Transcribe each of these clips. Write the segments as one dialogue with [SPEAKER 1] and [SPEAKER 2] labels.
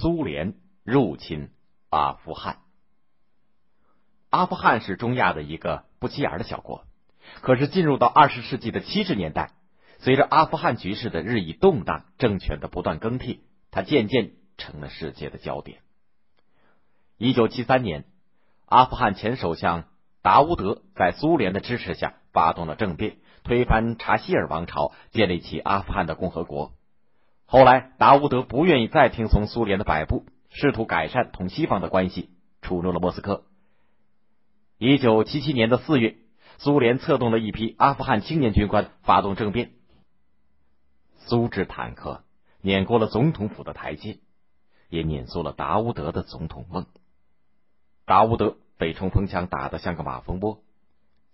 [SPEAKER 1] 苏联入侵阿富汗。阿富汗是中亚的一个不起眼的小国，可是进入到二十世纪的七十年代，随着阿富汗局势的日益动荡，政权的不断更替，它渐渐成了世界的焦点。一九七三年，阿富汗前首相达乌德在苏联的支持下发动了政变，推翻查希尔王朝，建立起阿富汗的共和国。后来，达乌德不愿意再听从苏联的摆布，试图改善同西方的关系，触怒了莫斯科。一九七七年的四月，苏联策动了一批阿富汗青年军官发动政变，苏制坦克碾过了总统府的台阶，也碾碎了达乌德的总统梦。达乌德被冲锋枪打得像个马蜂窝。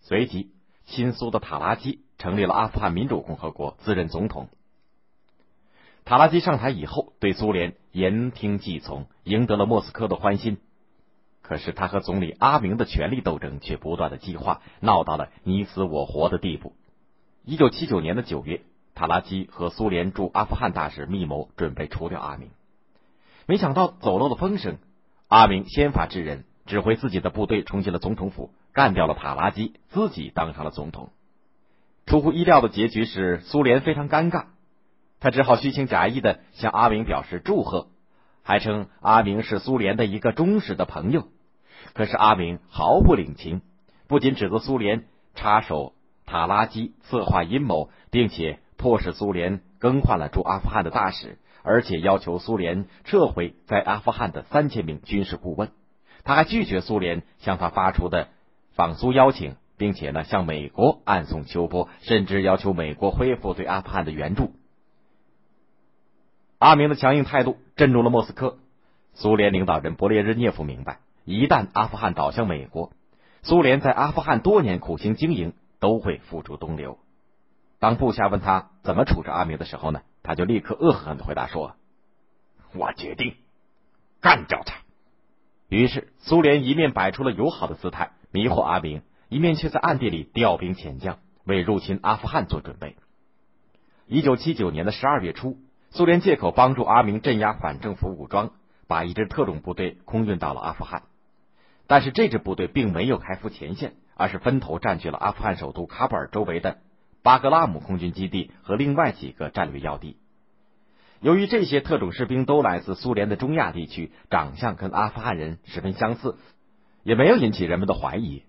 [SPEAKER 1] 随即，亲苏的塔拉基成立了阿富汗民主共和国，自任总统。塔拉基上台以后，对苏联言听计从，赢得了莫斯科的欢心。可是他和总理阿明的权力斗争却不断的激化，闹到了你死我活的地步。一九七九年的九月，塔拉基和苏联驻阿富汗大使密谋，准备除掉阿明。没想到走漏了风声，阿明先发制人，指挥自己的部队冲进了总统府，干掉了塔拉基，自己当上了总统。出乎意料的结局是，苏联非常尴尬，他只好虚情假意的向阿明表示祝贺，还称阿明是苏联的一个忠实的朋友。可是阿明毫不领情，不仅指责苏联插手塔拉基策划阴谋，并且迫使苏联更换了驻阿富汗的大使，而且要求苏联撤回在阿富汗的三千名军事顾问。他还拒绝苏联向他发出的访苏邀请，并且呢向美国暗送秋波，甚至要求美国恢复对阿富汗的援助。阿明的强硬态度震住了莫斯科，苏联领导人勃列日涅夫明白。一旦阿富汗倒向美国，苏联在阿富汗多年苦心经营都会付诸东流。当部下问他怎么处置阿明的时候呢，他就立刻恶狠狠的回答说：“我决定干掉他。”于是苏联一面摆出了友好的姿态迷惑阿明，一面却在暗地里调兵遣将，为入侵阿富汗做准备。一九七九年的十二月初，苏联借口帮助阿明镇压反政府武装，把一支特种部队空运到了阿富汗。但是这支部队并没有开赴前线，而是分头占据了阿富汗首都喀布尔周围的巴格拉姆空军基地和另外几个战略要地。由于这些特种士兵都来自苏联的中亚地区，长相跟阿富汗人十分相似，也没有引起人们的怀疑。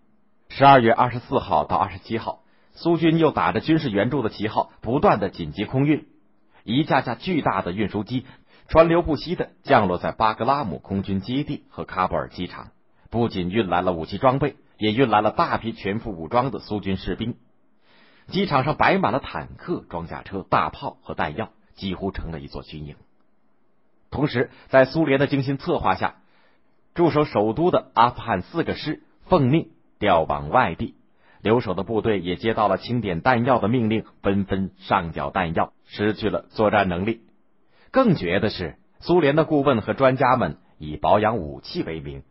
[SPEAKER 1] 十二月二十四号到二十七号，苏军又打着军事援助的旗号，不断的紧急空运，一架架巨大的运输机川流不息的降落在巴格拉姆空军基地和喀布尔机场。不仅运来了武器装备，也运来了大批全副武装的苏军士兵。机场上摆满了坦克、装甲车、大炮和弹药，几乎成了一座军营。同时，在苏联的精心策划下，驻守首都的阿富汗四个师奉命调往外地，留守的部队也接到了清点弹药的命令，纷纷上缴弹药，失去了作战能力。更绝的是，苏联的顾问和专家们以保养武器为名。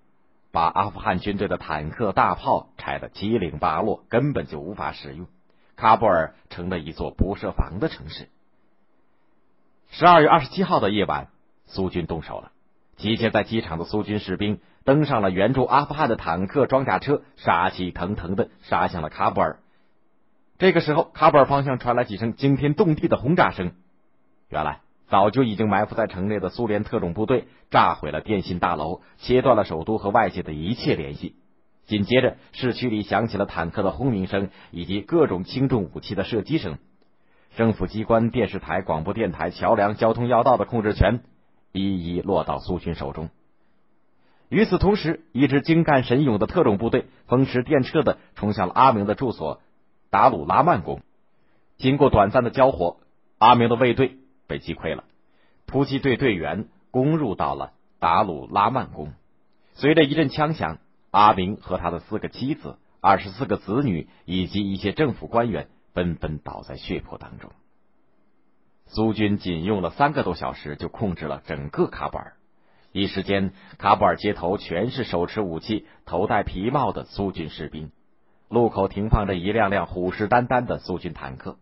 [SPEAKER 1] 把阿富汗军队的坦克、大炮拆得七零八落，根本就无法使用。喀布尔成了一座不设防的城市。十二月二十七号的夜晚，苏军动手了。集结在机场的苏军士兵登上了援助阿富汗的坦克、装甲车，杀气腾腾的杀向了喀布尔。这个时候，喀布尔方向传来几声惊天动地的轰炸声。原来。早就已经埋伏在城内的苏联特种部队炸毁了电信大楼，切断了首都和外界的一切联系。紧接着，市区里响起了坦克的轰鸣声以及各种轻重武器的射击声。政府机关、电视台、广播电台、桥梁、交通要道的控制权一一落到苏军手中。与此同时，一支精干神勇的特种部队风驰电掣的冲向了阿明的住所达鲁拉曼宫。经过短暂的交火，阿明的卫队。被击溃了，突击队队员攻入到了达鲁拉曼宫。随着一阵枪响，阿明和他的四个妻子、二十四个子女以及一些政府官员纷纷倒在血泊当中。苏军仅用了三个多小时就控制了整个喀布尔。一时间，喀布尔街头全是手持武器、头戴皮帽的苏军士兵，路口停放着一辆辆虎视眈眈的苏军坦克。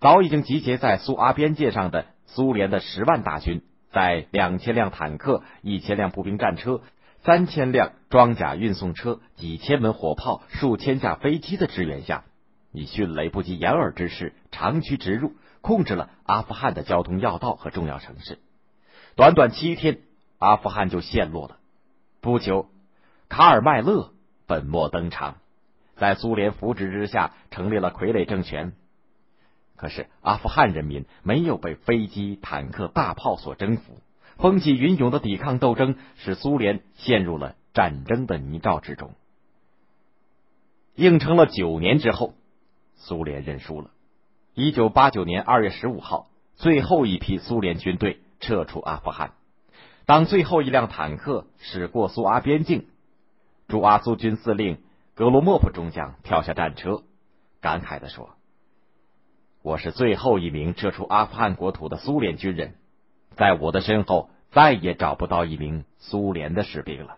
[SPEAKER 1] 早已经集结在苏阿边界上的苏联的十万大军，在两千辆坦克、一千辆步兵战车、三千辆装甲运送车、几千门火炮、数千架飞机的支援下，以迅雷不及掩耳之势长驱直入，控制了阿富汗的交通要道和重要城市。短短七天，阿富汗就陷落了。不久，卡尔麦勒本末登场，在苏联扶植之下，成立了傀儡政权。可是阿富汗人民没有被飞机、坦克、大炮所征服，风起云涌的抵抗斗争使苏联陷入了战争的泥沼之中。硬撑了九年之后，苏联认输了。一九八九年二月十五号，最后一批苏联军队撤出阿富汗。当最后一辆坦克驶过苏阿边境，驻阿苏军司令格罗莫夫中将跳下战车，感慨地说。我是最后一名撤出阿富汗国土的苏联军人，在我的身后再也找不到一名苏联的士兵了。